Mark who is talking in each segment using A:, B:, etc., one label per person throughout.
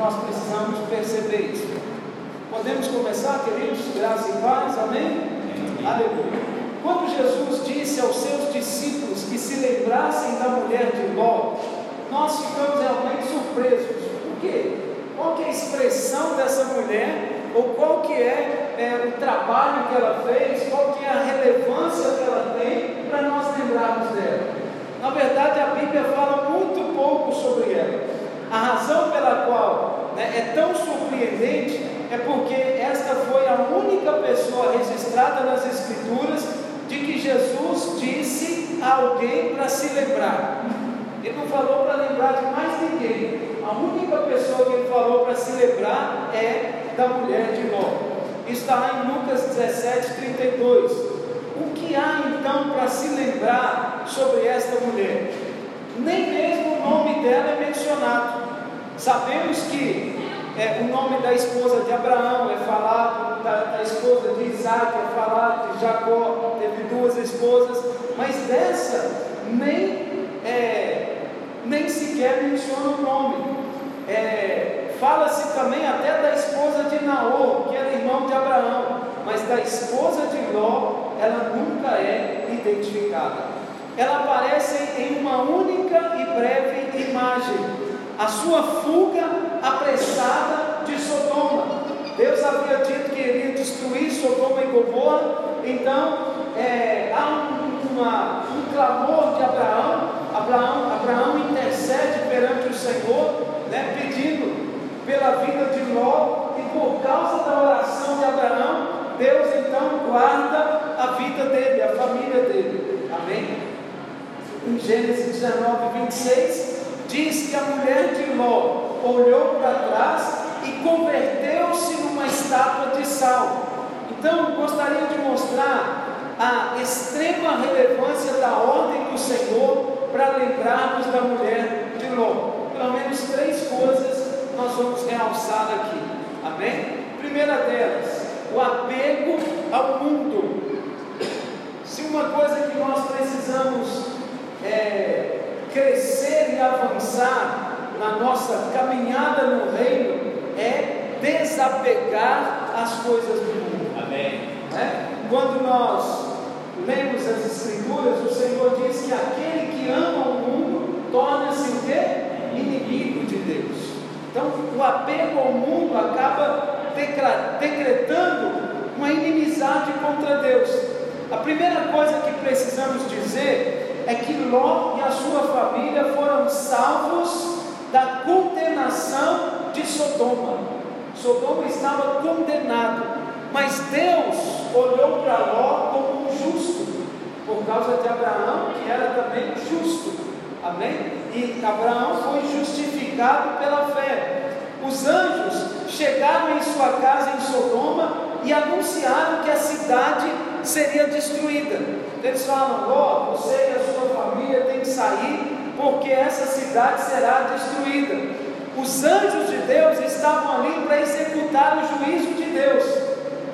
A: nós precisamos perceber isso. Podemos começar, queridos? Graça e paz, amém? amém. Aleluia. Quando Jesus disse aos seus discípulos que se lembrassem da mulher de Ló, nós ficamos realmente surpresos. Por quê? Qual que é a expressão dessa mulher? Ou qual que é, é o trabalho que ela fez? Qual que é a relevância que ela tem para nós lembrarmos dela? Na verdade, a Bíblia fala muito pouco sobre ela. A razão pela qual né, é tão surpreendente é porque esta foi a única pessoa registrada nas Escrituras de que Jesus disse a alguém para se lembrar. Ele não falou para lembrar de mais ninguém. A única pessoa que ele falou para se lembrar é da mulher de Ló. Está lá em Lucas 17, 32. O que há então para se lembrar sobre esta mulher? Nem mesmo o nome dela é mencionado. Sabemos que é, o nome da esposa de Abraão é falado, da, da esposa de Isaac é falado, de Jacó teve duas esposas, mas dessa nem, é, nem sequer menciona o nome. É, Fala-se também até da esposa de Naor, que era irmão de Abraão, mas da esposa de Ló, ela nunca é identificada. Ela aparece em uma única e breve imagem, a sua fuga apressada de Sodoma. Deus havia dito que iria destruir Sodoma e Gomorra, então é, há um, uma, um clamor de Abraão, Abraão, Abraão intercede perante o Senhor, né, pedindo pela vida de Ló, e por causa da oração de Abraão, Deus então guarda a vida dele, a família dele. Amém? Em Gênesis 19, 26, diz que a mulher de Ló olhou para trás e converteu-se numa estátua de sal. Então, gostaria de mostrar a extrema relevância da ordem do Senhor para lembrarmos da mulher de Ló. Pelo menos três coisas nós vamos realçar aqui. Amém? Primeira delas, o apego ao mundo. Se uma coisa que nós precisamos é, crescer e avançar na nossa caminhada no reino é desapegar as coisas do mundo.
B: Amém.
A: É? Quando nós lemos as Escrituras, o Senhor diz que aquele que ama o mundo torna-se o quê? Inimigo de Deus. Então, o apego ao mundo acaba decretando uma inimizade contra Deus. A primeira coisa que precisamos dizer é que Ló e a sua família foram salvos da condenação de Sodoma. Sodoma estava condenado, mas Deus olhou para Ló como um justo, por causa de Abraão, que era também justo. Amém? E Abraão foi justificado pela fé. Os anjos chegaram em sua casa em Sodoma e anunciaram que a cidade seria destruída. Eles falam: Ló, você e a sua família têm que sair porque essa cidade será destruída. Os anjos de Deus estavam ali para executar o juízo de Deus,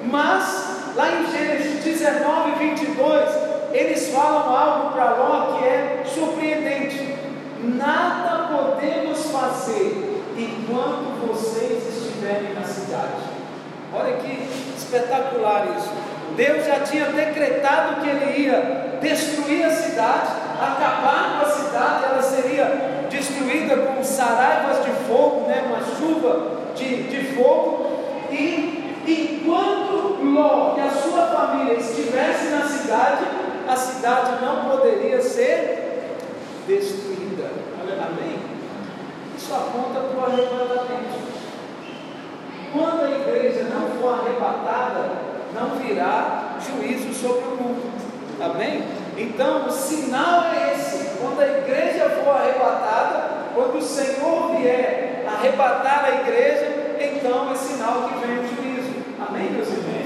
A: mas lá em Gênesis 19, 22, eles falam algo para Ló que é surpreendente: nada podemos fazer enquanto vocês estiverem na cidade. Olha que espetacular isso. Deus já tinha decretado que ele ia destruir a cidade, acabar com a cidade, ela seria destruída com saraivas de fogo, né, uma chuva de, de fogo, e enquanto Ló e a sua família estivessem na cidade, a cidade não poderia ser destruída. Amém? Isso aponta para o arrebatamento. Quando a igreja não for arrebatada, não virá juízo sobre o mundo. Amém? Então, o sinal é esse: quando a igreja for arrebatada, quando o Senhor vier arrebatar a igreja, então é sinal que vem o juízo. Amém, meus irmãos?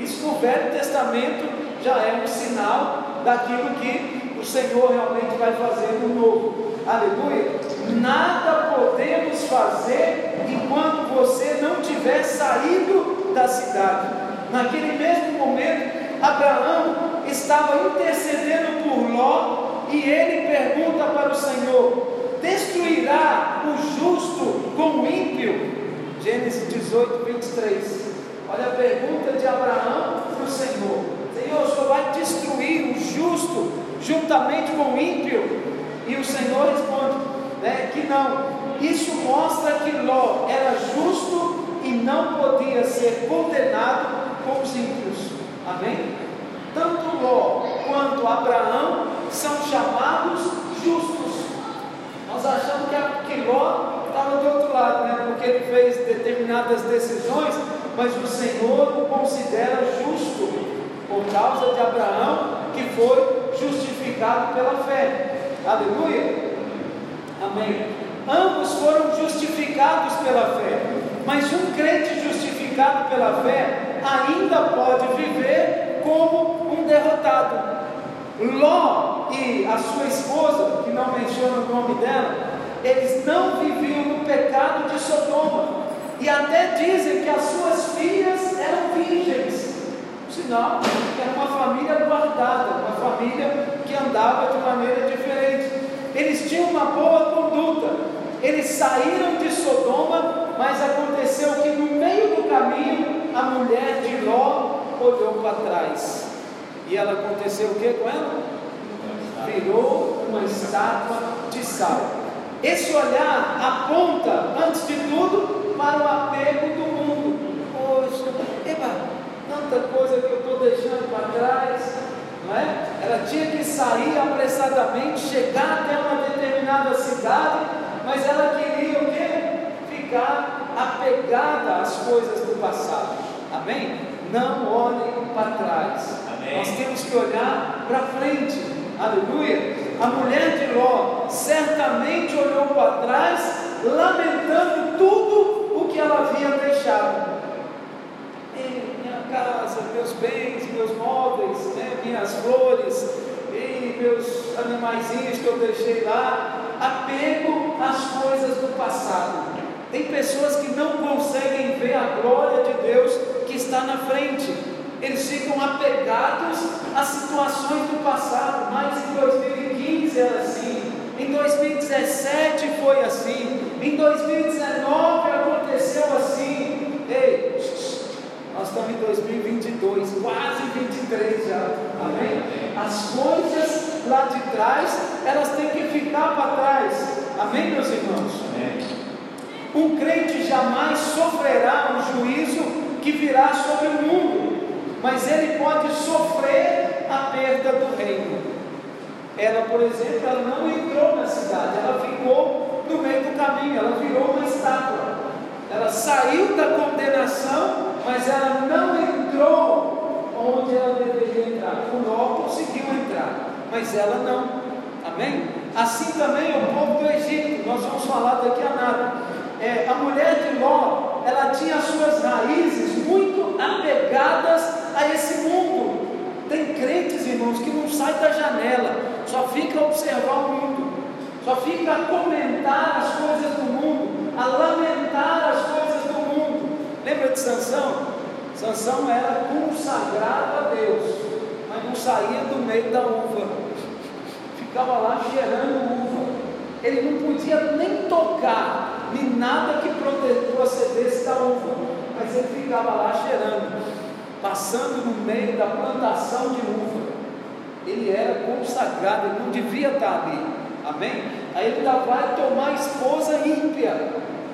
A: Isso no Velho Testamento já é um sinal daquilo que o Senhor realmente vai fazer no novo. Aleluia! Nada podemos fazer enquanto você não tiver saído da cidade. Naquele mesmo momento, Abraão estava intercedendo por Ló e ele pergunta para o Senhor: destruirá o justo com o ímpio? 18, 23. Olha a pergunta de Abraão para o Senhor: Senhor, o Senhor vai destruir o justo juntamente com o ímpio? E o Senhor responde né, que não. Isso mostra que Ló era justo e não podia ser condenado com os ímpios. Amém? Tanto Ló quanto Abraão são chamados justos. Nós achamos que, Ló estava do outro lado, né? porque ele fez determinadas decisões, mas o Senhor o considera justo por causa de Abraão, que foi justificado pela fé. Aleluia? Amém. Ambos foram justificados pela fé, mas um crente justificado pela fé ainda pode viver como um derrotado. Ló e a sua esposa, que não menciona o nome dela, eles não viviam no pecado de Sodoma. E até dizem que as suas filhas eram virgens. Sinal que era uma família guardada, uma família que andava de maneira diferente. Eles tinham uma boa conduta. Eles saíram de Sodoma, mas aconteceu que no meio do caminho a mulher de Ló olhou para trás. E ela aconteceu o que com ela? Virou uma estátua de sal. Esse olhar aponta, antes de tudo, para o apego do mundo. Poxa, eba, tanta coisa que eu estou deixando para trás. Não é? Ela tinha que sair apressadamente, chegar até uma determinada cidade, mas ela queria o quê? Ficar apegada às coisas do passado. Amém? Não olhe para trás. Amém. Nós temos que olhar para frente. Aleluia. A mulher de Ló certamente olhou para trás, lamentando tudo o que ela havia deixado. E minha casa, meus bens, meus móveis, né, minhas flores, e meus animaizinhos que eu deixei lá, apego às coisas do passado. Tem pessoas que não conseguem ver a glória de Deus que está na frente eles ficam apegados às situações do passado, mas em 2015 era assim, em 2017 foi assim, em 2019 aconteceu assim. Ei, nós estamos em 2022, quase 23 já, amém? As coisas lá de trás, elas têm que ficar para trás, amém, meus irmãos? Um crente jamais sofrerá o juízo que virá sobre o mundo mas ele pode sofrer a perda do reino. Ela, por exemplo, ela não entrou na cidade, ela ficou no meio do caminho, ela virou uma estátua. Ela saiu da condenação, mas ela não entrou onde ela deveria entrar. Ló conseguiu entrar, mas ela não. Amém? Assim também é o povo do Egito, nós vamos falar daqui a nada. É, a mulher de Ló, ela tinha suas raízes muito apegadas a esse mundo. Tem crentes, irmãos, que não sai da janela, só fica a observar o mundo, só fica a comentar as coisas do mundo, a lamentar as coisas do mundo. Lembra de Sansão? Sansão era consagrado a Deus, mas não saía do meio da uva, ficava lá cheirando uva. Ele não podia nem tocar, nem nada que procedesse da uva, mas ele ficava lá cheirando passando no meio da plantação de uva. Ele era consagrado, ele não devia estar ali. Amém? Aí ele vai tomar esposa ímpia,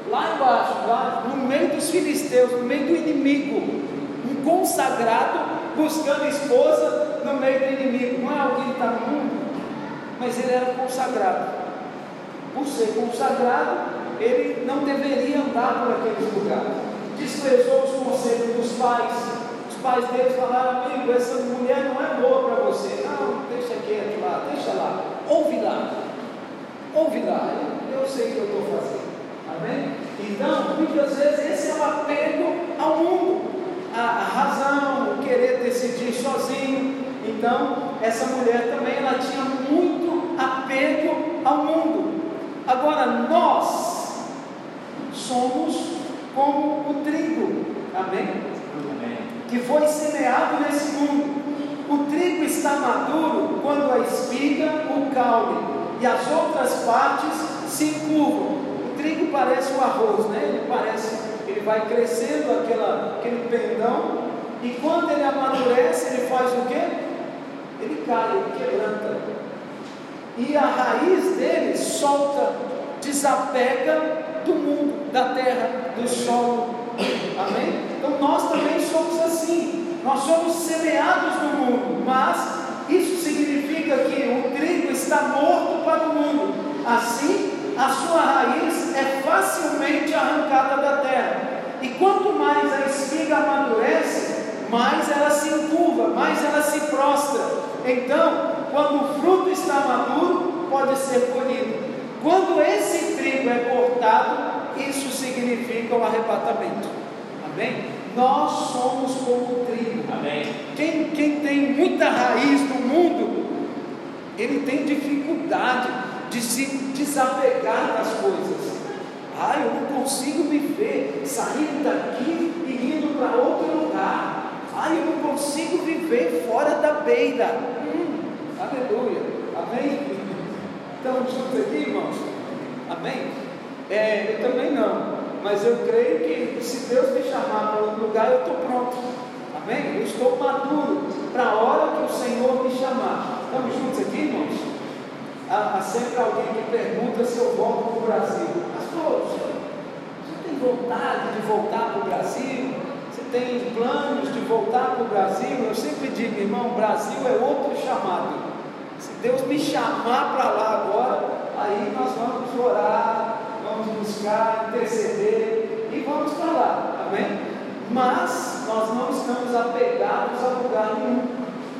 A: lá embaixo, lá no meio dos filisteus, no meio do inimigo. Um consagrado buscando esposa no meio do inimigo. Não é alguém que está no mundo, mas ele era consagrado. Por ser consagrado, ele não deveria andar por aqueles lugares. Desprezou os conselhos dos pais, pais deles falaram, amigo, essa mulher não é boa para você. Não, deixa quieto lá, deixa lá, ouve lá, ouve lá, eu, sei o que eu estou fazendo. Amém? Então, muitas vezes esse é o apego ao mundo, a razão, o querer decidir sozinho. Então, essa mulher também ela tinha muito apego ao mundo. Agora, nós somos como o trigo. Amém? que foi semeado nesse mundo. O trigo está maduro quando a espiga o caule e as outras partes se encurvam. O trigo parece o arroz, né? Ele parece, ele ele vai crescendo aquela, aquele pendão, e quando ele amadurece, ele faz o quê? Ele cai, ele quebranta. E a raiz dele solta, desapega do mundo, da terra, do solo. Amém? Então nós também somos assim. Nós somos semeados no mundo, mas isso significa que o trigo está morto para o mundo. Assim, a sua raiz é facilmente arrancada da terra. E quanto mais a espiga amadurece, mais ela se encurva, mais ela se prostra. Então, quando o fruto está maduro, pode ser colhido. Quando esse trigo é cortado, isso significa o arrebatamento. Amém? Nós somos como o trigo. Amém. Quem, quem tem muita raiz no mundo, ele tem dificuldade de se desapegar das coisas. Ah, eu não consigo viver saindo daqui e indo para outro lugar. Ah, eu não consigo viver fora da beira. Hum, aleluia. Amém? Estamos juntos aqui, irmãos? Amém? É, eu também não. Mas eu creio que se Deus me chamar para outro lugar, eu estou pronto. Amém? Eu estou maduro para a hora que o Senhor me chamar. Estamos juntos aqui, irmãos? Há, há sempre alguém que pergunta se eu volto para o Brasil. Pastor, você tem vontade de voltar para o Brasil? Você tem planos de voltar para o Brasil? Eu sempre digo, irmão, Brasil é outro chamado. Deus me chamar para lá agora, aí nós vamos orar, vamos buscar, interceder e vamos para lá, amém? Mas nós não estamos apegados a lugar nenhum.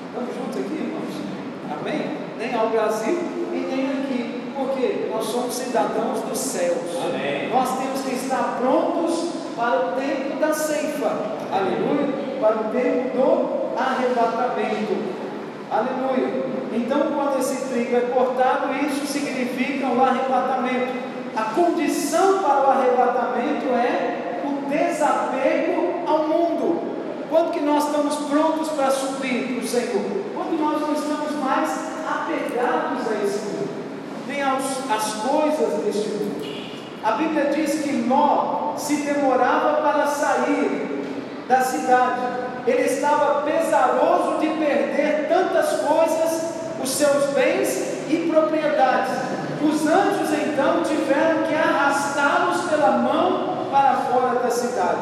A: Estamos juntos aqui, irmãos? Amém? Nem ao Brasil e nem aqui. Porque nós somos cidadãos dos céus. Amém. Nós temos que estar prontos para o tempo da ceifa. Aleluia. Para o tempo do arrebatamento. Aleluia. Então, quando esse trigo é cortado, isso significa o arrebatamento. A condição para o arrebatamento é o desapego ao mundo. Quando que nós estamos prontos para subir para o Senhor? Quando nós não estamos mais apegados a esse mundo, nem aos, às coisas deste mundo. A Bíblia diz que Ló se demorava para sair da cidade. Ele estava pesaroso de perder tantas coisas, os seus bens e propriedades. Os anjos então tiveram que arrastá-los pela mão para fora da cidade.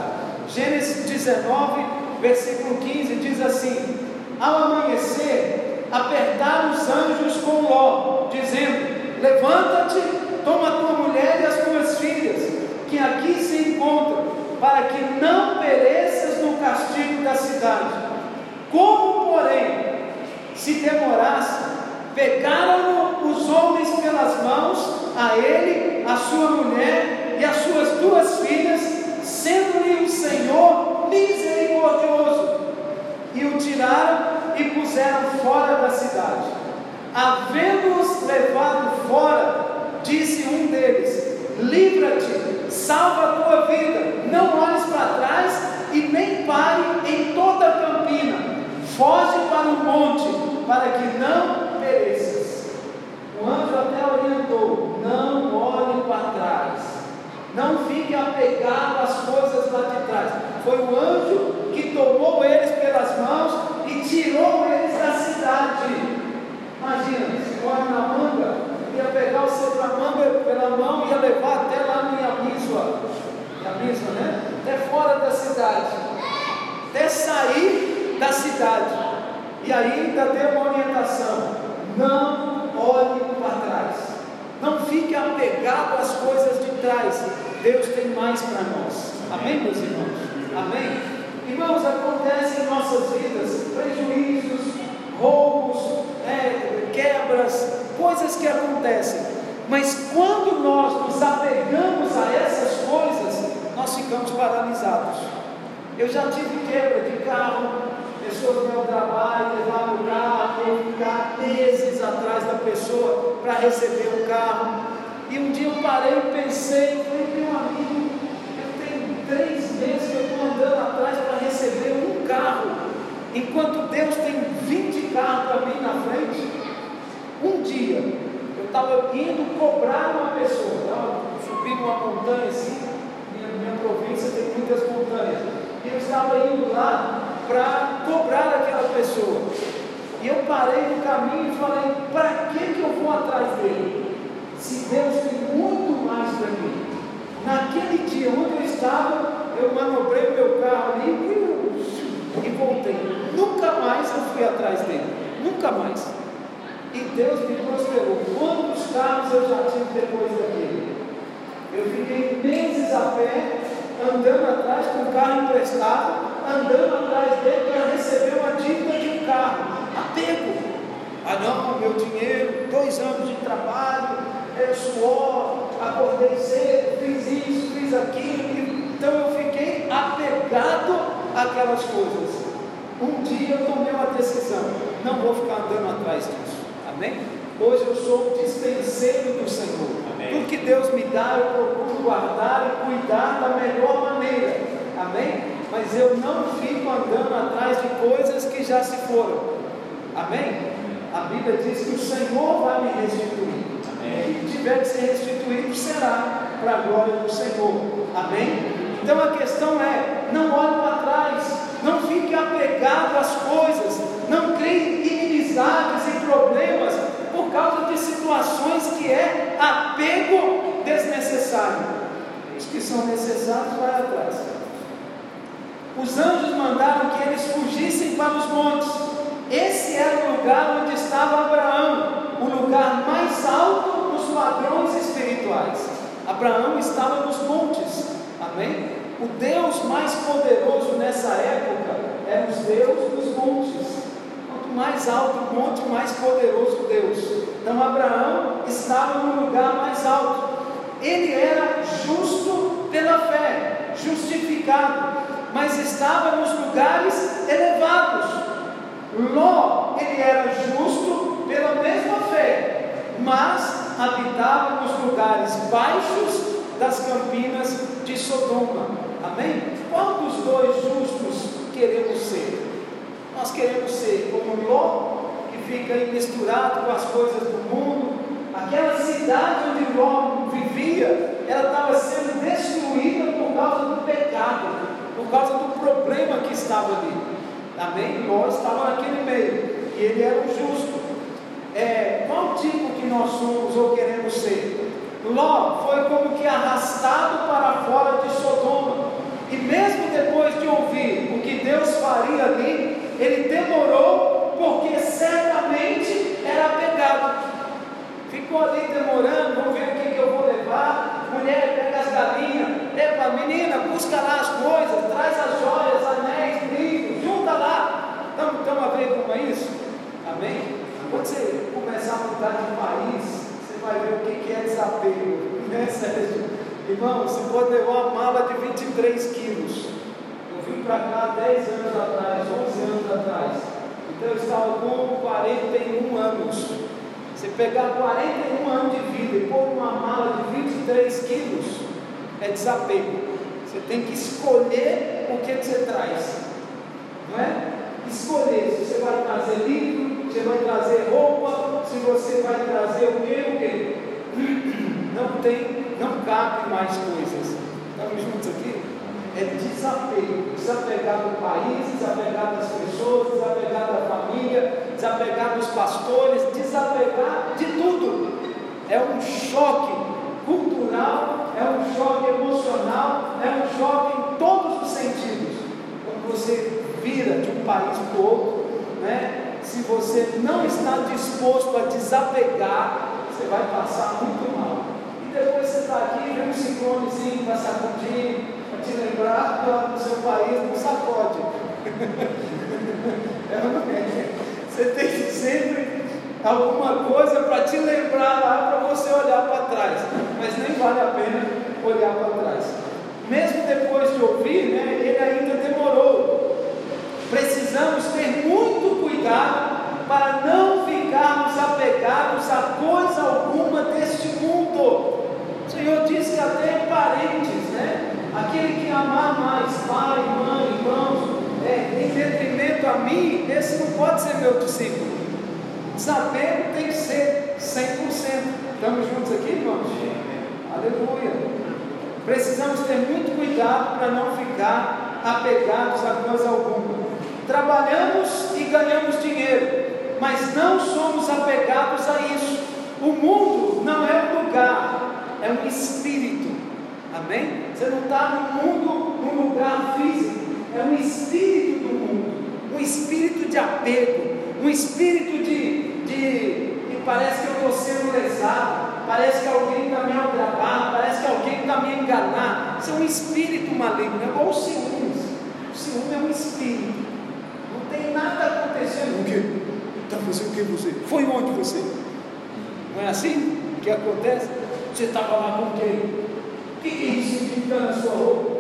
A: Gênesis 19, versículo 15 diz assim: Ao amanhecer, apertaram os anjos com Ló, dizendo: Levanta-te, toma tua mulher e as tuas filhas, que aqui se encontram, para que não pereças no castigo da cidade. Como, porém, se demorasse, Pegaram os homens pelas mãos, a ele, a sua mulher e as suas duas filhas, sendo-lhe o Senhor misericordioso, e o tiraram e puseram fora da cidade. Havendo-os levado fora, disse um deles: Livra-te, salva a tua vida, não olhes para trás e nem pare em toda a campina, foge para o monte, para que não. O anjo até orientou: não olhe para trás, não fique apegado às coisas lá de trás. Foi o anjo que tomou eles pelas mãos e tirou eles da cidade. Imagina, se olha na manga, ia pegar você pela manga pela mão e ia levar até lá no Yamisua, Yamisua, né? Até fora da cidade, até sair da cidade. E ainda deu uma orientação: não olhe. Não fique apegado às coisas de trás. Deus tem mais para nós. Amém, meus irmãos? Amém? Irmãos, acontece em nossas vidas prejuízos, roubos, é, quebras, coisas que acontecem. Mas quando nós nos apegamos a essas coisas, nós ficamos paralisados. Eu já tive quebra de carro, pessoas no meu trabalho levar o carro, ficar meses atrás da pessoa para receber o carro. E um dia eu parei e pensei, falei, meu amigo, eu tenho três meses que eu estou andando atrás para receber um carro, enquanto Deus tem 20 carros para mim na frente. Um dia eu estava indo cobrar uma pessoa, estava subindo uma montanha assim, minha, minha província tem muitas indo lá para cobrar aquela pessoa. E eu parei no caminho e falei: para que, que eu vou atrás dele? Se Deus tem muito mais para mim. Naquele dia onde eu estava, eu manobrei meu carro ali e voltei. Nunca mais eu fui atrás dele. Nunca mais. E Deus me prosperou. Quantos carros eu já tive depois daquele? Eu fiquei meses a pé, andando atrás com o carro emprestado, andando atrás dele para receber uma dívida de um carro. Apego. Ah não, meu dinheiro, dois anos de trabalho, é suor, acordei cedo, fiz isso, fiz aquilo. Então eu fiquei apegado àquelas coisas. Um dia eu tomei uma decisão, não vou ficar andando atrás disso. Amém? Hoje eu sou dispenseiro do Senhor. Amém. Tudo que Deus me dá, eu procuro guardar e cuidar da melhor maneira. Amém? Mas eu não fico andando atrás de coisas que já se foram. Amém? A Bíblia diz que o Senhor vai me restituir. Amém. E tiver que ser restituído, será para a glória do Senhor. Amém? Então a questão é: não olhe para trás, não fique apegado às coisas, não crie inimizades e problemas por causa de situações que é apego desnecessário. Os que são necessários, vai atrás. Os anjos mandaram que eles fugissem para os montes. Esse era o lugar onde estava Abraão, o lugar mais alto dos padrões espirituais. Abraão estava nos montes. Amém? O Deus mais poderoso nessa época era os Deus dos montes. Quanto mais alto o monte, mais poderoso Deus. Então Abraão estava no lugar mais alto. Ele era justo pela fé, justificado, mas estava nos lugares elevados. Ló, ele era justo pela mesma fé, mas habitava nos lugares baixos das campinas de Sodoma. Amém? Qual dos dois justos queremos ser? Nós queremos ser como Ló, que fica aí misturado com as coisas do mundo. Aquela cidade onde Ló vivia, ela estava sendo destruída por causa do pecado, por causa do problema que estava ali. Amém? Ló estava naquele meio, e ele era o justo. É, qual tipo que nós somos ou queremos ser? Ló foi como que arrastado para fora de Sodoma. E mesmo depois de ouvir o que Deus faria ali, ele demorou, porque certamente era apegado. Ficou ali demorando, vamos ver o que, que eu vou levar. Mulher, pega as galinhas. Epa, menina, busca lá as coisas, traz as joias, junta Estamos a ver como é isso? Amém? Quando você começar a mudar de país, vai ver o que é desapego, né, Sérgio? Irmão, você pode levar uma mala de 23 quilos. Eu vim para cá 10 anos atrás, 11 anos atrás. Então eu estava com 41 anos. Você pegar 41 anos de vida e pôr uma mala de 23 quilos, é desapego. Você tem que escolher o que você traz. Não é? Escolher se você vai trazer livro, você vai trazer roupa, se você vai trazer o quê, o quê? Não tem, não cabe mais coisas. Estamos juntos aqui? É desapego, desapegar do país, desapegar das pessoas, desapegar da família, desapegar dos pastores, desapegar de tudo. É um choque cultural, é um choque emocional, é um choque em todos os sentidos. Quando você vira de um país para o outro, né? se você não está disposto a desapegar, você vai passar muito mal. E depois você está aqui, vem um ciclonezinho para sacudir, para te lembrar do seu país, não sacode. é, é? Você tem sempre alguma coisa para te lembrar lá, para você olhar para trás. Mas nem vale a pena olhar para trás. Mesmo depois de ouvir, né, ele ainda demorou. Precisamos ter muito cuidado para não ficarmos apegados a coisa alguma deste mundo. O Senhor diz que até parentes, né? Aquele que amar mais pai, mãe, irmãos, é, em detrimento a mim, esse não pode discípulo. Sabendo tem que ser 100%. Estamos juntos aqui, irmãos? Aleluia. Precisamos ter muito cuidado para não ficar apegados a coisa alguma. Trabalhamos e ganhamos dinheiro, mas não somos apegados a isso. O mundo não é um lugar, é um espírito. Amém? Você não está no mundo, num lugar físico, é um espírito do mundo, um espírito de apego, um espírito de, de que parece que eu estou sendo lesado, parece que alguém está me aldrabando, parece que alguém está me enganando. Isso é um espírito maligno, é igual o ciúmes. O ciúme é um espírito. Não tem nada acontecendo. O quê? Está fazendo o que você? Foi onde você? Não é assim que acontece? Você estava lá com quem? O que é isso que está na sua roupa?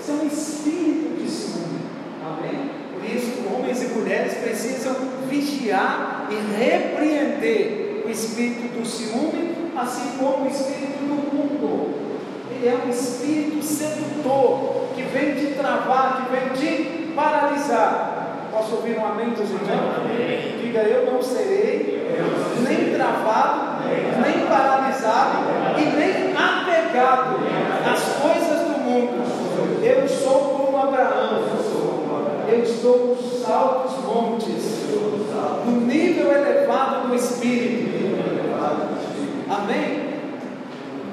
A: Isso é um espírito de ciúme. Amém? Por isso, homens e mulheres precisam vigiar e repreender o espírito do ciúme, assim como o espírito do mundo. Ele é um espírito sedutor que vem te travar, que vem te paralisar. Posso ouvir um amém dos irmãos? Amém. Diga, eu não serei nem travado, nem paralisado e nem apegado às coisas do mundo. Eu sou como Abraão. Estou nos altos montes, no nível elevado do Espírito. Amém?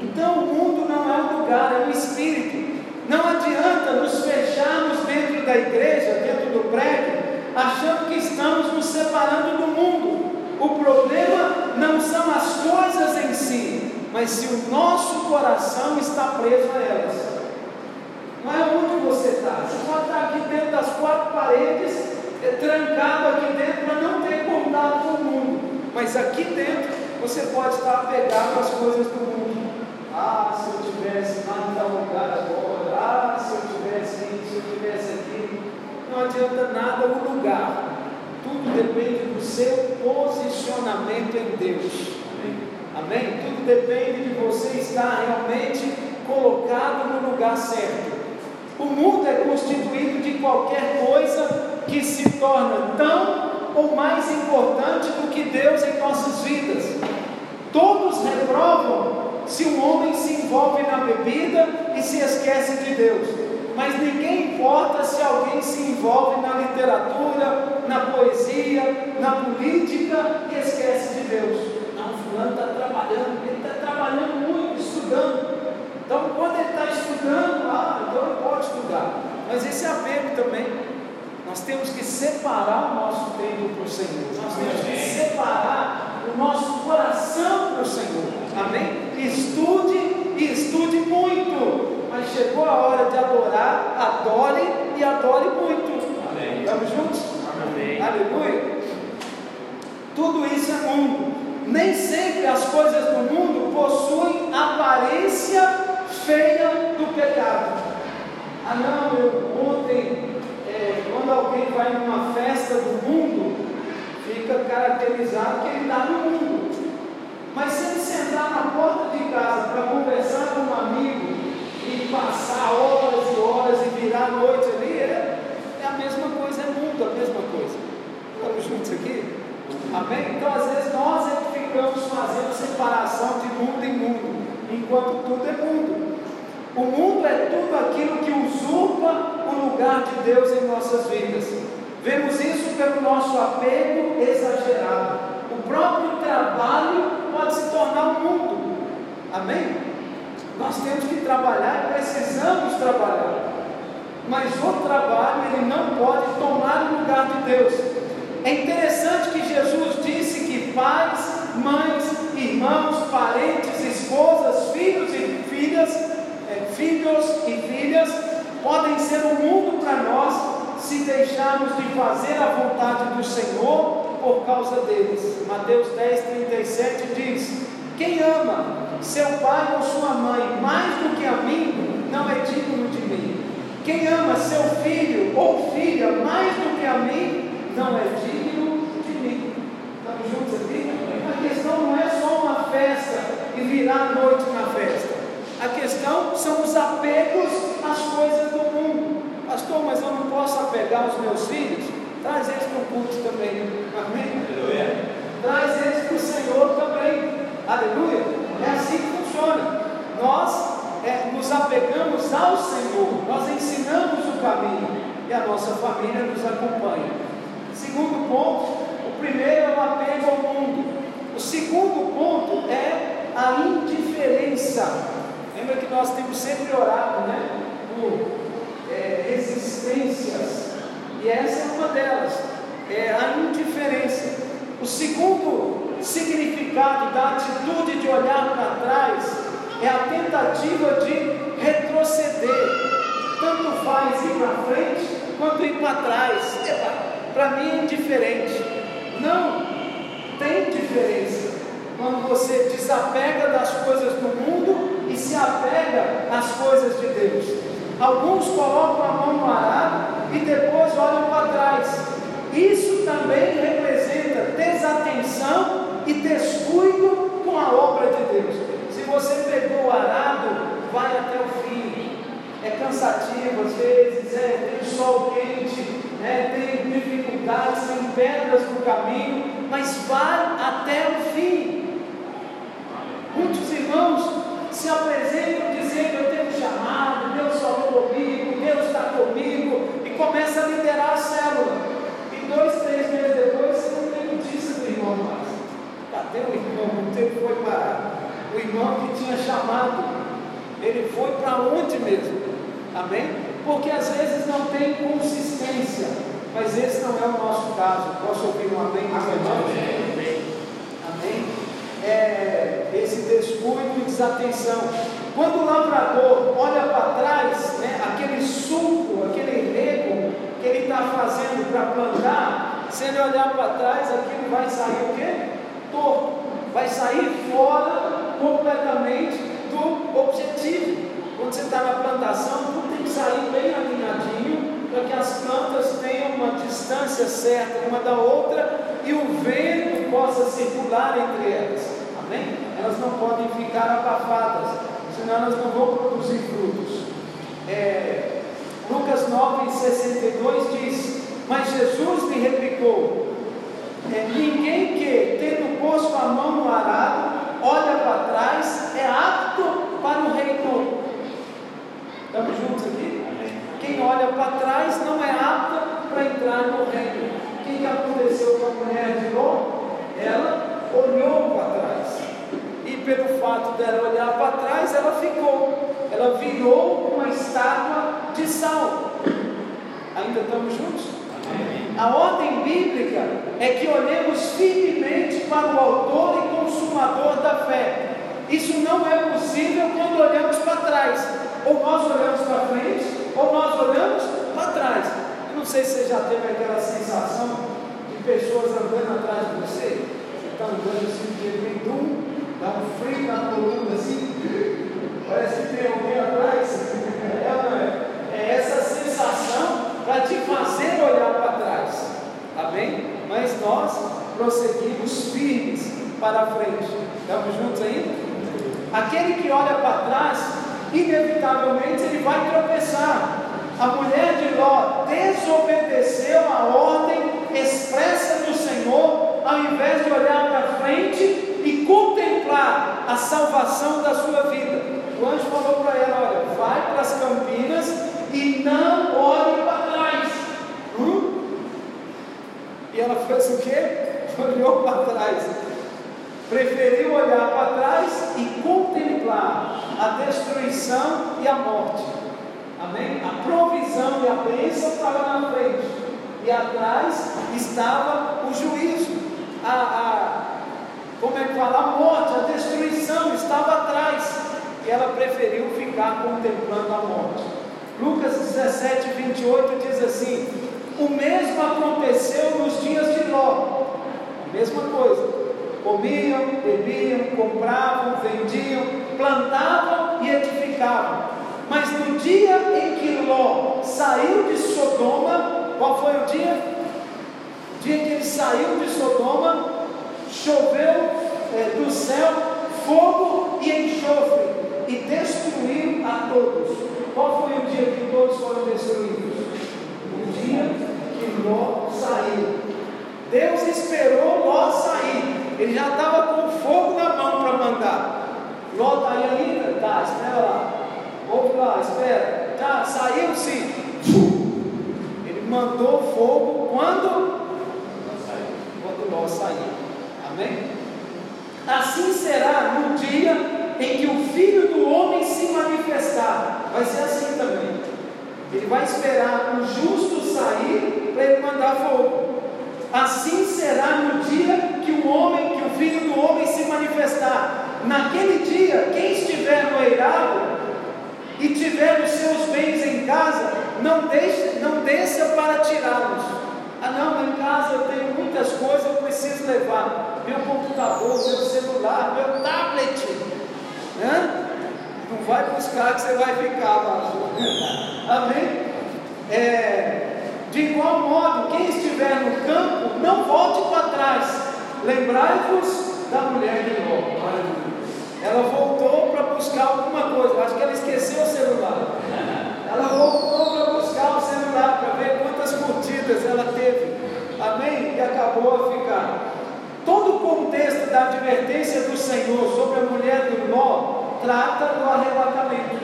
A: Então o mundo não é um lugar, é um espírito. Não adianta nos fecharmos dentro da igreja, dentro do prédio, achando que estamos nos separando do mundo. O problema não são as coisas em si, mas se o nosso coração está preso a elas. Você está. Pode estar aqui dentro das quatro paredes, é, trancado aqui dentro para não ter contato com o mundo. Mas aqui dentro você pode estar apegado às coisas do mundo. Ah, se eu tivesse lá em tal lugar agora. Ah, se eu tivesse isso, se eu tivesse aquilo não adianta nada o lugar. Tudo depende do seu posicionamento em Deus. Amém? Tudo depende de você estar realmente colocado no lugar certo. O mundo é constituído de qualquer coisa que se torna tão ou mais importante do que Deus em nossas vidas. Todos reprovam se um homem se envolve na bebida e se esquece de Deus mas ninguém importa se alguém se envolve na literatura, na poesia, na política e esquece de Deus. Não, fulano está trabalhando, ele está trabalhando muito, estudando. Então, quando ele está estudando, ah, pode estudar. Mas esse é apego também. Nós temos que separar o nosso tempo para o Senhor. Nós temos que separar o nosso coração para o Senhor. Amém? Estude e estude muito mas chegou a hora de adorar, adore e adore muito. Amém. Estamos juntos? Amém. Aleluia. Tudo isso é mundo. Nem sempre as coisas do mundo possuem aparência feia do pecado. Ah não, eu ontem, é, quando alguém vai numa festa do mundo, fica caracterizado que ele está no mundo. Mas se ele sentar na porta de casa para conversar com um amigo e passar horas e horas e virar a noite ali, é, é a mesma coisa, é mundo, a mesma coisa. Estamos juntos aqui? Amém? Então, às vezes, nós é que ficamos fazendo separação de mundo em mundo, enquanto tudo é mundo. O mundo é tudo aquilo que usurpa o lugar de Deus em nossas vidas. Vemos isso pelo nosso apego exagerado. O próprio trabalho pode se tornar um mundo. Amém? Nós temos que trabalhar e precisamos trabalhar. Mas o trabalho ele não pode tomar o lugar de Deus. É interessante que Jesus disse que pais, mães, irmãos, parentes, esposas, filhos e filhas, filhos e filhas podem ser o um mundo para nós se deixarmos de fazer a vontade do Senhor por causa deles. Mateus 10, 37 diz: Quem ama seu pai ou sua mãe mais do que a mim, não é digno de mim. Quem ama seu filho ou filha mais do que a mim, não é digno de mim. Estamos juntos aqui? A questão não é só uma festa e virar noite na festa. A questão são os apegos às coisas do mundo. Pastor, mas eu não posso apegar os meus filhos? Traz eles para o culto também. Amém? Aleluia. Traz eles para o Senhor também. Aleluia. É assim que funciona. Nós é, nos apegamos ao Senhor, nós ensinamos o caminho. e a nossa família nos acompanha. Segundo ponto, o primeiro é o apego ao mundo. O segundo ponto é a indiferença. Lembra que nós temos sempre orado, né? Por é, resistências, e essa é uma delas, é a indiferença. O segundo significado da atitude de olhar para trás é a tentativa de retroceder. Tanto faz ir para frente quanto ir para trás. Para mim é indiferente. Não tem diferença quando você desapega das coisas do mundo e se apega às coisas de Deus. Alguns colocam a mão no arado e depois olham para trás. Isso também representa desatenção e descuido com a obra de Deus. Se você pegou o arado, vai até o fim. É cansativo às vezes, é, tem sol quente, é, tem dificuldades, tem pedras no caminho, mas vai até o fim. Muitos irmãos se apresentam dizendo: Eu tenho um chamado, Deus falou comigo, Deus está comigo, e começa a liderar a célula. E dois, três meses depois, você não tem notícia do irmão mais. Cadê o irmão? O tempo foi parar. O irmão que tinha chamado, ele foi para onde mesmo? Amém? Porque às vezes não tem consistência, mas esse não é o nosso caso. Posso ouvir um amém, irmãos? Amém. Amém. É, esse descuido e desatenção. Quando o lavrador olha para trás, né, aquele sulco, aquele rego que ele está fazendo para plantar, se ele olhar para trás, aquilo vai sair o quê? Torto. Vai sair fora completamente do objetivo. Quando você está na plantação, tudo tem que sair bem alinhadinho, para que as plantas tenham uma distância certa uma da outra e o vento possa circular entre elas. Amém? Elas não podem ficar abafadas, senão elas não vão produzir frutos. É, Lucas 9,62 diz: Mas Jesus lhe replicou: é, Ninguém que, tendo posto a mão no arado, olha para trás, é apto para o reino. Estamos juntos aqui? Quem olha para trás não é apta para entrar no reino. O que, que aconteceu com a mulher de Ló? Ela olhou para trás. E pelo fato dela olhar para trás, ela ficou. Ela virou uma estátua de sal. Ainda estamos juntos? A ordem bíblica é que olhemos firmemente para o autor e consumador da fé. Isso não é possível quando olhamos para trás. Ou nós olhamos para frente, ou nós olhamos para trás. Eu não sei se você já teve aquela sensação de pessoas andando atrás de você. Você está andando assim, de repente, dá um frio na coluna assim, parece que tem alguém atrás. É, é essa sensação para te fazer olhar para trás. Amém? Mas nós prosseguimos firmes para frente. Estamos juntos ainda? Aquele que olha para trás inevitavelmente ele vai tropeçar. A mulher de Ló desobedeceu a ordem expressa do Senhor, ao invés de olhar para frente e contemplar a salvação da sua vida. O anjo falou para ela: Olha, vai para as campinas e não olhe para trás. Hum? E ela fez o quê? Olhou para trás preferiu olhar para trás e contemplar a destruição e a morte. Amém? A provisão e a bênção estava na frente, e atrás estava o juízo, a, a como é que fala? A morte, a destruição estava atrás, e ela preferiu ficar contemplando a morte. Lucas 17, 28 diz assim: O mesmo aconteceu nos dias de Ló, a mesma coisa comiam, bebiam, compravam, vendiam, plantavam e edificavam. Mas no dia em que Ló saiu de Sodoma, qual foi o dia? O dia em que ele saiu de Sodoma, choveu é, do céu fogo e enxofre e destruiu a todos. Qual foi o dia que todos foram destruídos? O dia que Ló saiu. Deus esperou Ló sair. Ele já estava com fogo na mão para mandar. Ló está aí ainda? Tá, espera lá. Lá, espera. Tá, saiu sim. mandou fogo quando? Quando Ló saiu. Amém? Assim será no dia em que o filho do homem se manifestar. Vai ser assim também. Ele vai esperar o justo sair para ele mandar fogo. Assim será no dia que o homem, que o filho do homem se manifestar. Naquele dia, quem estiver no eirado e tiver os seus bens em casa, não deixe, não desça para tirá-los. Ah não, em casa eu tenho muitas coisas, eu preciso levar. Meu computador, meu celular, meu tablet. Né? Não vai buscar que você vai ficar vazio. Amém? É, de igual modo, quem estiver no campo, não volte para trás. Lembrai-vos da mulher de Ló. Ela voltou para buscar alguma coisa. Acho que ela esqueceu o celular. Ela voltou para buscar o celular para ver quantas curtidas ela teve. Amém? E acabou a ficar. Todo o contexto da advertência do Senhor sobre a mulher de Ló trata do arrebatamento.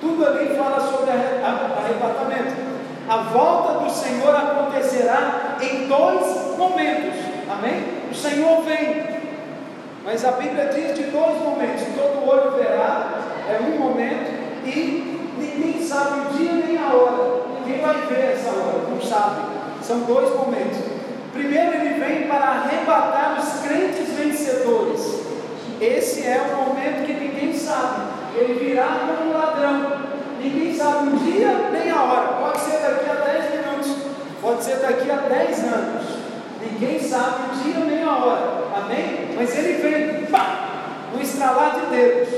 A: Tudo ali fala sobre arrebatamento. A volta do Senhor acontecerá em dois momentos. Amém? O Senhor vem. Mas a Bíblia diz de dois momentos. Todo olho verá, é um momento, e ninguém sabe o dia nem a hora. Ninguém vai ver essa hora, não sabe. São dois momentos. Primeiro, ele vem para arrebatar os crentes vencedores. Esse é o momento que ninguém sabe. Ele virá como um ladrão. Ninguém sabe o dia nem a hora. Pode ser daqui a 10 minutos, pode ser daqui a 10 anos. Ninguém sabe o dia nem a hora. Amém? Mas ele vem, pá, no estralar de dedos.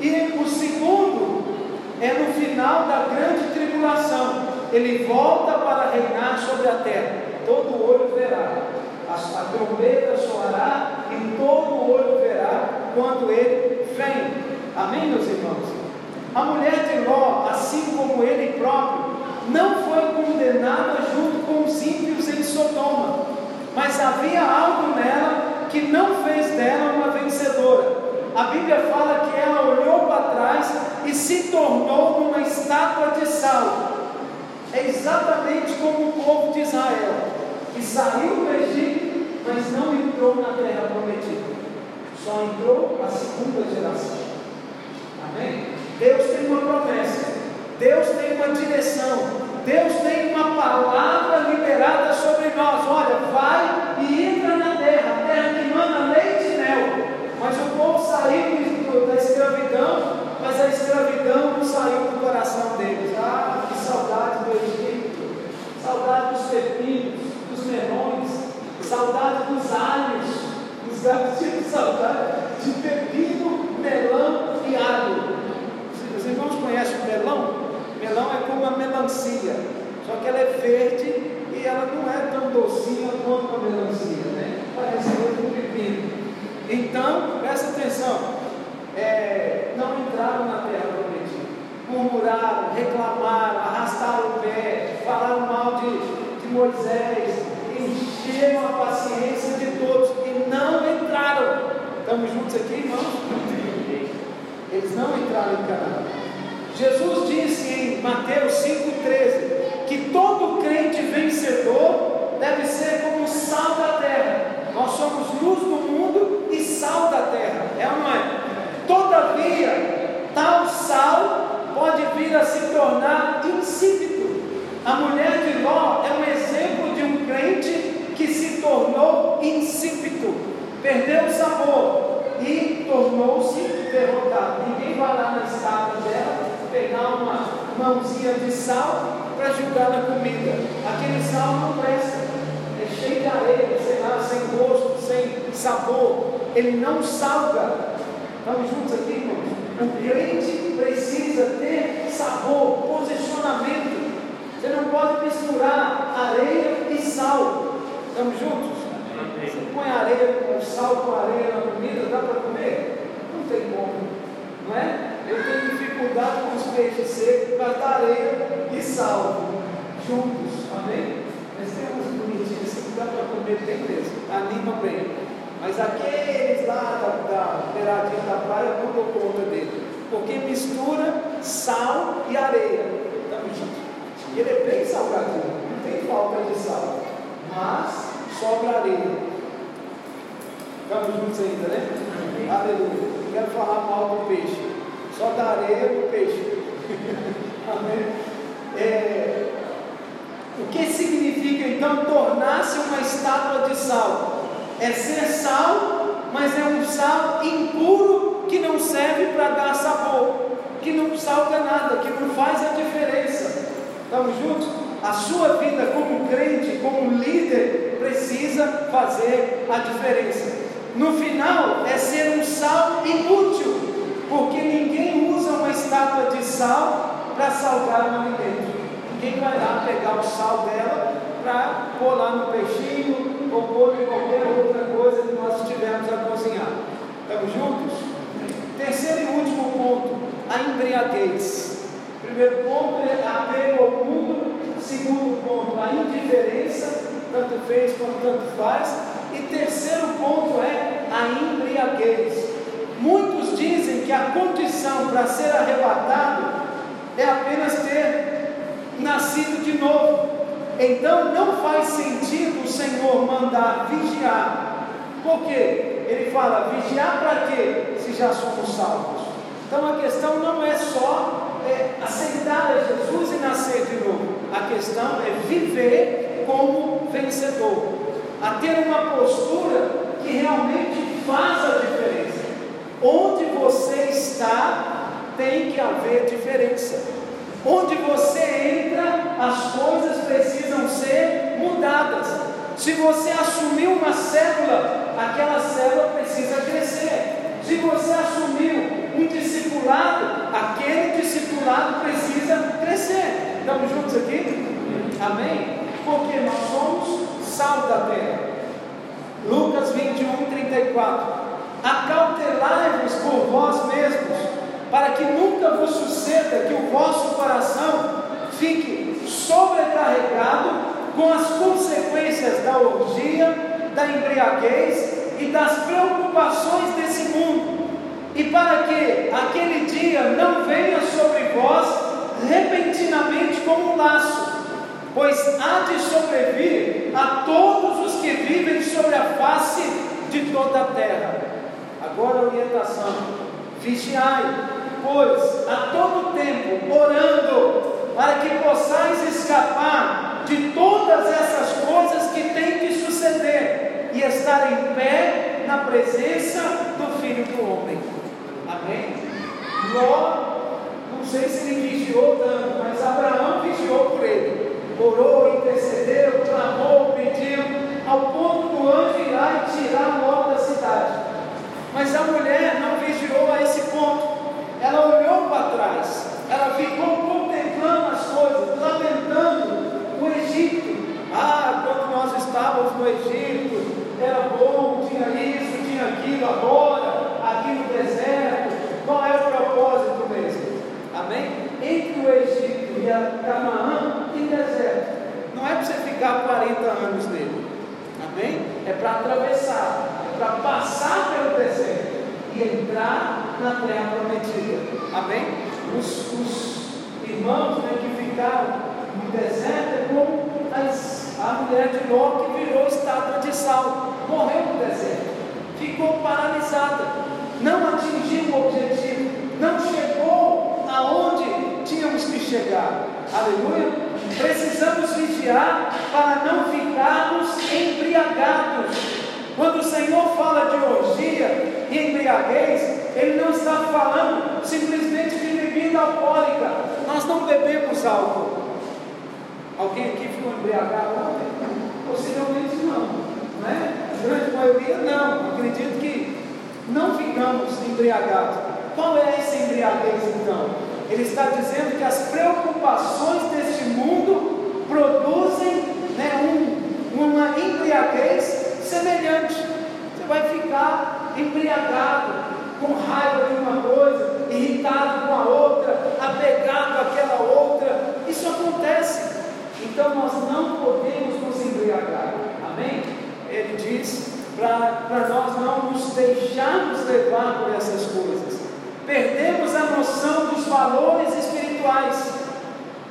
A: E o segundo é no final da grande tribulação. Ele volta para reinar sobre a terra. Todo olho verá. A, a trombeta soará e todo olho verá quando ele vem. Amém, meus irmãos? A mulher de Ló, assim como ele próprio, não foi condenada junto com os ímpios em Sodoma, mas havia algo nela que não fez dela uma vencedora. A Bíblia fala que ela olhou para trás e se tornou uma estátua de sal. É exatamente como o povo de Israel, que saiu do Egito, mas não entrou na terra prometida. Só entrou a segunda geração. Amém? Deus tem uma promessa, Deus tem uma direção, Deus tem uma palavra liberada sobre nós. Olha, vai e entra na terra, terra que manda leite e mel. Mas o povo saiu da escravidão, mas a escravidão não saiu do coração deles. Ah, que saudade do Egito, saudade dos pepinos, dos melões, saudade dos alhos, dos gatinhos, saudade de pepino, melão e alho. Os irmãos conhecem o melão? Melão é como a melancia, só que ela é verde e ela não é tão docinha quanto a melancia, né? Parece muito um pepino. Então, presta atenção, é, não entraram na terra prometida, murmuraram, reclamaram, arrastaram o pé, falaram mal de Moisés, encheram a paciência de todos e não entraram. Estamos juntos aqui, irmãos? Eles não entraram em Canaã. Jesus disse em Mateus 5,13 que todo crente vencedor deve ser como sal da terra. Nós somos luz do mundo e sal da terra. É ou não é? Todavia, tal sal pode vir a se tornar insípido. A mulher de Ló é um exemplo de um crente que se tornou insípido, perdeu o sabor, e tornou-se derrotado. Ninguém vai lá na estátua dela pegar uma mãozinha de sal para jogar na comida. Aquele sal não presta, é cheio de areia, sei lá, sem gosto, sem sabor. Ele não salga. Estamos juntos aqui, irmãos? O crente precisa ter sabor, posicionamento. Você não pode misturar areia e sal. Estamos juntos? Você põe areia com sal com areia na comida, dá para comer? Não tem como, não é? Eu tenho dificuldade com os peixes secos dar areia e sal juntos, amém? Mas tem uns bonitinhos assim que dá para comer bem mesmo, anima bem. Mas aqueles lá da, da beiradinha da praia não dou conta dele, porque mistura sal e areia. E ele é bem salgadinho, não tem falta de sal, mas sobra areia. Estamos juntos ainda, né? Aleluia. Quero falar mal do peixe. Só da areia o peixe. Amém? É, o que significa então tornar-se uma estátua de sal? É ser sal, mas é um sal impuro que não serve para dar sabor, que não salga nada, que não faz a diferença. Estamos juntos? A sua vida como crente, como líder, precisa fazer a diferença. No final, é ser um sal inútil, porque ninguém usa uma estátua de sal para salgar um alimento. Ninguém vai lá pegar o sal dela para pôr lá no peixinho ou pôr em qualquer outra coisa que nós estivermos a cozinhar. Estamos juntos? Terceiro e último ponto, a embriaguez. Primeiro ponto é apego ao mundo. Segundo ponto, a indiferença, tanto fez quanto tanto faz. E terceiro ponto é a embriaguez. Muitos dizem que a condição para ser arrebatado é apenas ter nascido de novo. Então não faz sentido o Senhor mandar vigiar. Por quê? Ele fala, vigiar para quê? Se já somos salvos. Então a questão não é só é, aceitar a Jesus e nascer de novo. A questão é viver como vencedor. A ter uma postura que realmente faz a diferença. Onde você está, tem que haver diferença. Onde você entra, as coisas precisam ser mudadas. Se você assumiu uma célula, aquela célula precisa crescer. Se você assumiu um discipulado, aquele discipulado precisa crescer. Estamos juntos aqui? Amém? Porque nós somos sal da terra. Lucas 21, 34. Acautelai-vos por vós mesmos para que nunca vos suceda que o vosso coração fique sobrecarregado com as consequências da orgia, da embriaguez e das preocupações desse mundo, e para que aquele dia não venha sobre vós repentinamente como um laço, pois há de sobrevir a todos os que vivem sobre a face de toda a terra. Agora a orientação: vigiai, pois, a todo tempo, orando, para que possais escapar de todas essas coisas que têm que suceder e estar em pé na presença do Filho do Homem. Amém? Ló, não sei se ele vigiou tanto, mas Abraão vigiou por ele. Orou, intercedeu, clamou, pediu, ao ponto do anjo ir lá e tirar Ló da cidade. Mas a mulher não vigiou a esse ponto. Ela olhou para trás, ela ficou contemplando as coisas, lamentando o Egito. Ah, quando nós estávamos no Egito, era bom, tinha isso, tinha aquilo, agora, aqui no deserto. Qual é o propósito mesmo? Amém? Entre o Egito e a Canaã é para você ficar 40 anos nele. Amém? É para atravessar, é para passar pelo deserto e entrar na terra prometida. Amém? Os, os irmãos né, que ficaram no deserto é como as, a mulher de Ló que virou estátua de sal, morreu no deserto, ficou paralisada, não atingiu o objetivo, não chegou aonde tínhamos que chegar. Aleluia? Precisamos vigiar para não ficarmos embriagados quando o Senhor fala de orgia e embriaguez, Ele não está falando simplesmente de bebida alcoólica. Nós não bebemos álcool. Alguém aqui ficou embriagado ontem? Possivelmente não, não é? A grande maioria não. Acredito que não ficamos embriagados. Qual é essa embriaguez então? Ele está dizendo que as preocupações deste mundo produzem né, um, uma embriaguez semelhante. Você vai ficar embriagado, com raiva de uma coisa, irritado com a outra, apegado àquela outra. Isso acontece. Então nós não podemos nos embriagar. Amém? Ele diz para nós não nos deixarmos levar por essas coisas. Perdemos a noção dos valores espirituais.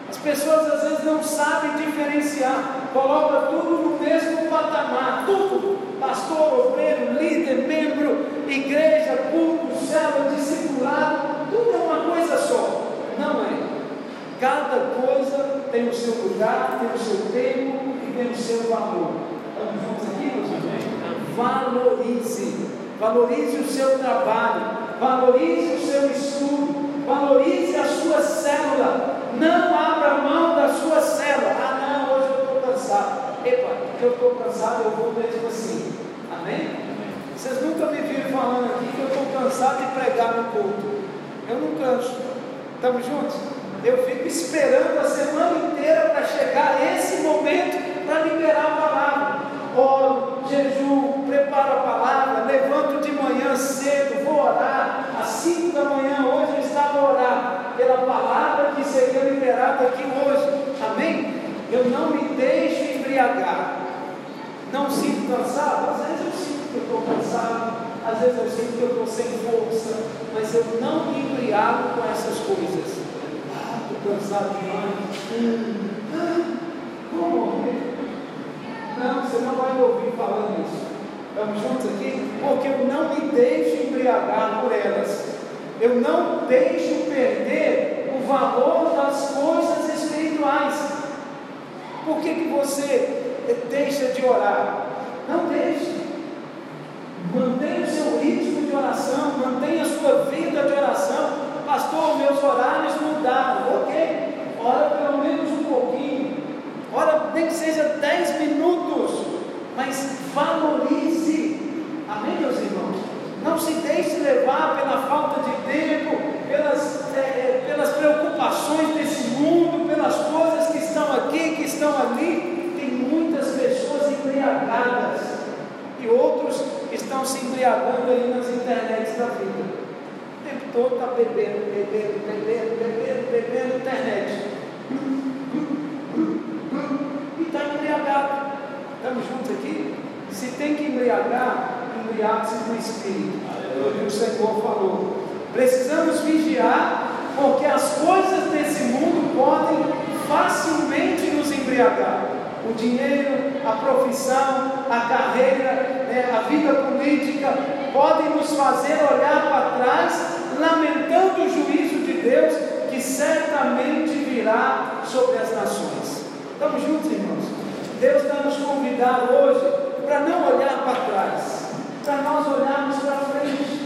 A: As pessoas às vezes não sabem diferenciar, coloca tudo no mesmo patamar, tudo, pastor, obreiro, líder, membro, igreja, culto, célula, discipulado, tudo é uma coisa só. Não é. Cada coisa tem o seu lugar, tem o seu tempo e tem o seu valor. Estamos juntos aqui, meus irmãos? Valorize, valorize o seu trabalho, valorize o seu estudo, valorize a sua célula. Não abra mão da sua célula. Ah, não, hoje eu estou cansado. Epa, porque eu estou cansado, eu vou mesmo assim. Amém? Vocês nunca me viram falando aqui que eu estou cansado de pregar no culto. Eu não canso. Estamos juntos? Eu fico esperando a semana inteira para chegar esse momento para liberar a palavra. Oro, jejum, preparo a palavra, levanto de manhã cedo, vou orar. Às 5 da manhã, hoje eu estava a orar pela palavra que seria liberada aqui hoje. Amém? Eu não me deixo embriagar. Não sinto cansado? Às vezes eu sinto que eu estou cansado, às vezes eu sinto que eu estou sem força, mas eu não me embriago com essas coisas cansado demais. Ah, vou morrer. Não, você não vai me ouvir falando isso. Estamos juntos aqui? Porque eu não me deixo embriagar por elas. Eu não deixo perder o valor das coisas espirituais. Por que, que você deixa de orar? Não deixe. Mantenha o seu ritmo de oração, mantenha a sua vida de oração pastor, meus horários mudaram. Ok, ora pelo menos um pouquinho, ora nem que seja 10 minutos, mas valorize. Amém, meus irmãos? Não se deixe levar pela falta de tempo, pelas, é, é, pelas preocupações desse mundo, pelas coisas que estão aqui, que estão ali. Tem muitas pessoas embriagadas e outros estão se embriagando aí nas internets da vida todo está bebendo, bebendo, bebendo, bebendo, bebendo internet. E está embriagado. Estamos juntos aqui? Se tem que embriagar, embriague-se no Espírito. Aleluia. O Senhor falou. Precisamos vigiar, porque as coisas desse mundo podem facilmente nos embriagar. O dinheiro, a profissão, a carreira, né, a vida política podem nos fazer olhar para trás lamentando o juízo de Deus que certamente virá sobre as nações. Estamos juntos, irmãos? Deus está nos convidando hoje para não olhar para trás, para nós olharmos para frente.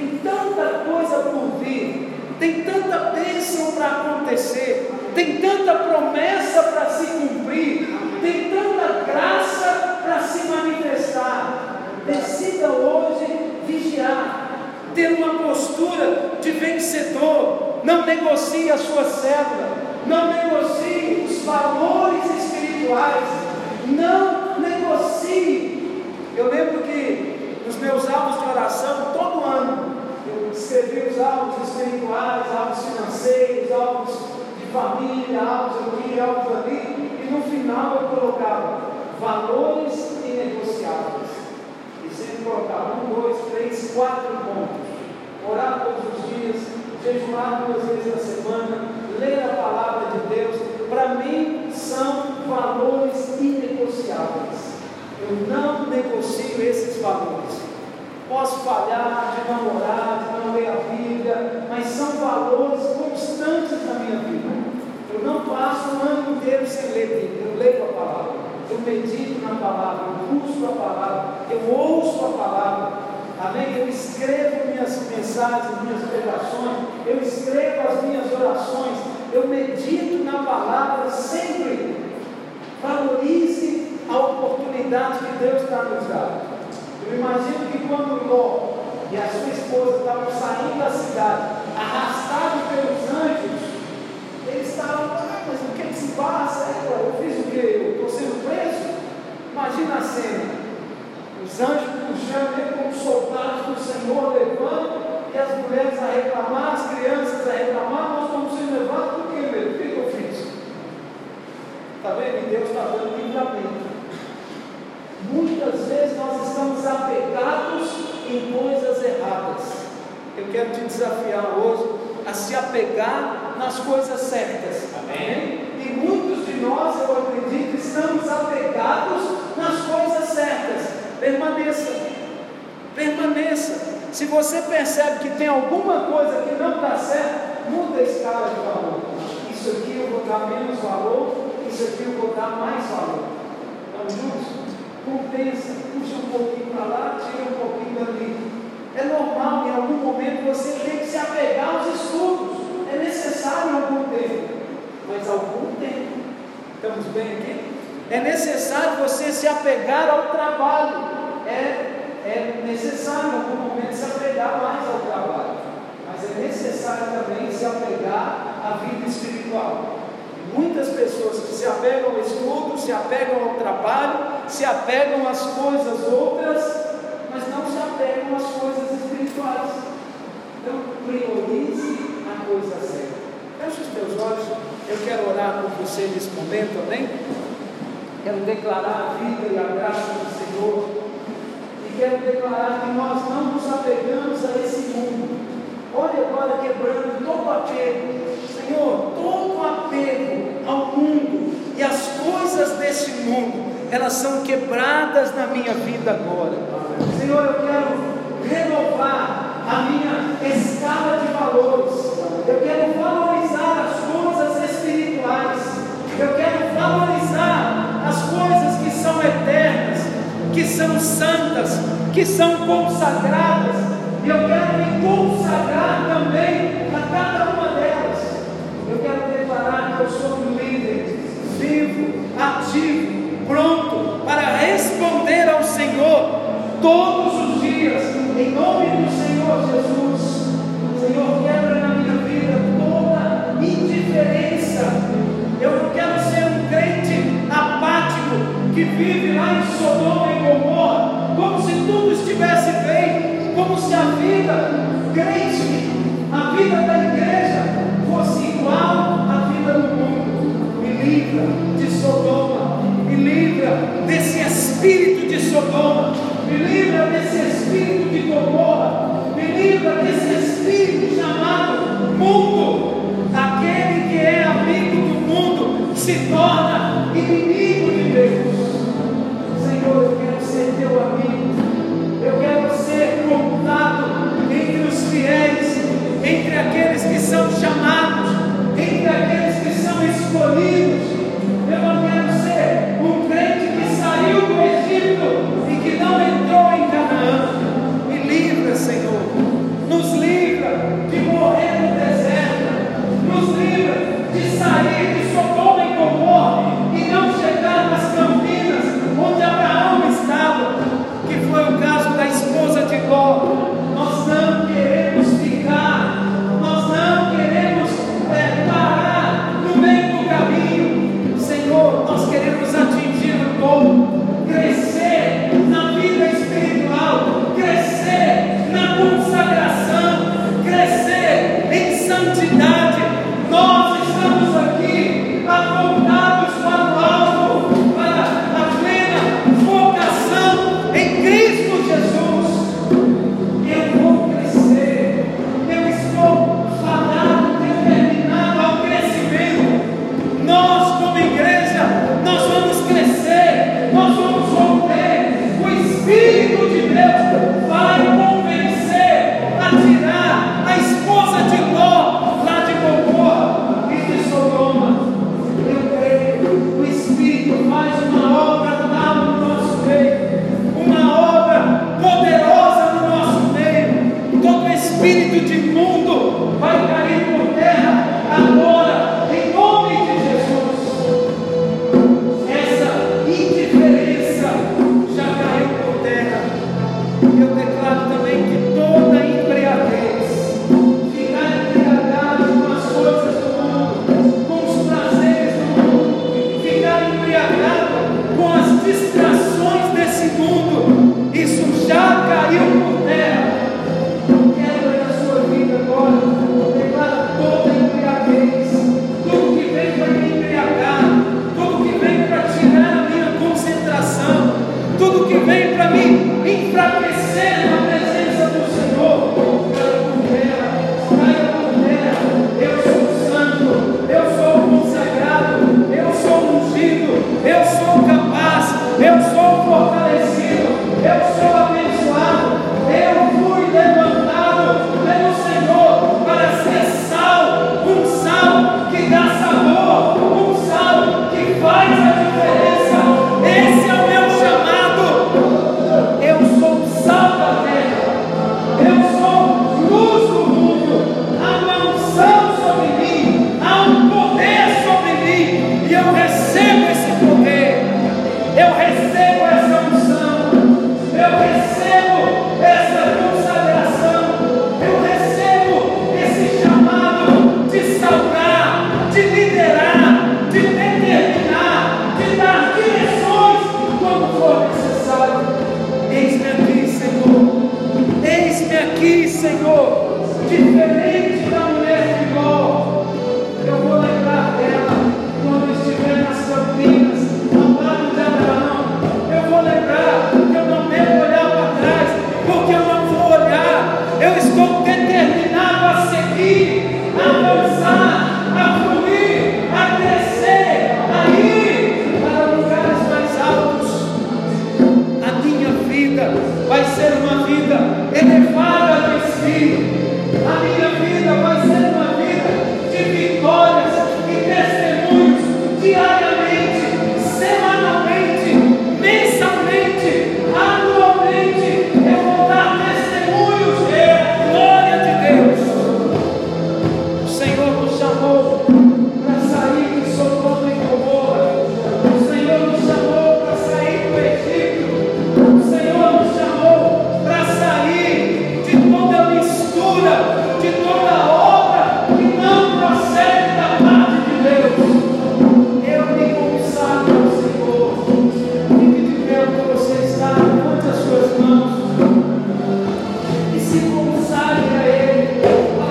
A: Tem tanta coisa por vir, tem tanta bênção para acontecer, tem tanta promessa para se cumprir, tem tanta graça para se manifestar. Decida hoje vigiar ter uma postura de vencedor, não negocie a sua célula, não negocie os valores espirituais, não negocie. Eu lembro que nos meus alvos de oração, todo ano, escrevi os alvos espirituais, alvos financeiros, alvos de família, alvos aqui, alvos ali, e no final eu colocava valores inegociáveis sempre colocar um, dois, três, quatro pontos. Orar todos os dias, jejuar duas vezes na semana, ler a palavra de Deus, para mim são valores inegociáveis. Eu não negocio esses valores. Posso falhar de não orar, de não ler a Bíblia, mas são valores constantes na minha vida. Eu não passo um ano inteiro sem ler Bíblia, eu leio a palavra eu medito na palavra, eu busco a palavra, eu ouço a palavra, amém? Eu escrevo minhas mensagens, minhas pregações, eu escrevo as minhas orações, eu medito na palavra sempre. Valorize a oportunidade que Deus está nos dando. Eu imagino que quando Ló e a sua esposa estavam saindo da cidade, arrastados pelos anjos, eles estavam, ah, mas o que, que se passa? Eu fiz o quê? Eu estou sendo preso? Imagina a cena. Os anjos puxando ele como soldados do Senhor, levando, e as mulheres a reclamar, as crianças a reclamar, nós estamos sendo levados por quê, meu? O que eu fiz? Está vendo? E Deus está dando livramento. Muitas vezes nós estamos apegados em coisas erradas. Eu quero te desafiar hoje a se apegar nas coisas certas. Amém? E nós, eu acredito, estamos apegados nas coisas certas. Permaneça, permaneça. Se você percebe que tem alguma coisa que não está certa, muda a escala de valor. Isso aqui eu vou dar menos valor, isso aqui eu vou dar mais valor. Estamos juntos? Compensa, puxa um pouquinho para lá, tira um pouquinho dali. É normal, em algum momento você tem que se apegar aos estudos. É necessário algum tempo. Mas algum tempo. Estamos bem aqui? É necessário você se apegar ao trabalho. É, é necessário em algum momento se apegar mais ao trabalho. Mas é necessário também se apegar à vida espiritual. Muitas pessoas que se apegam ao estudo, se apegam ao trabalho, se apegam às coisas outras, mas não se apegam às coisas espirituais. Então, priorize a coisa certa. Feche os teus olhos, eu quero orar por você nesse momento, amém? Quero declarar a vida e a graça do Senhor. E quero declarar que nós não nos apegamos a esse mundo. Olha agora quebrando todo apego. Senhor, todo apego ao mundo e às coisas desse mundo, elas são quebradas na minha vida agora. Senhor, eu quero renovar a minha escala de valores. Eu quero valorizar as coisas espirituais. Eu quero valorizar as coisas que são eternas, que são santas, que são consagradas. E eu quero me consagrar também a cada uma delas. Eu quero declarar que eu sou um líder vivo, ativo, pronto para responder ao Senhor todos os dias, em nome do Senhor Jesus. Senhor, quebra na minha vida toda indiferença. Eu não quero ser um crente apático que vive lá em Sodoma e Gomorra, como se tudo estivesse bem, como se a vida crente, Me livra desse espírito de Gomorra,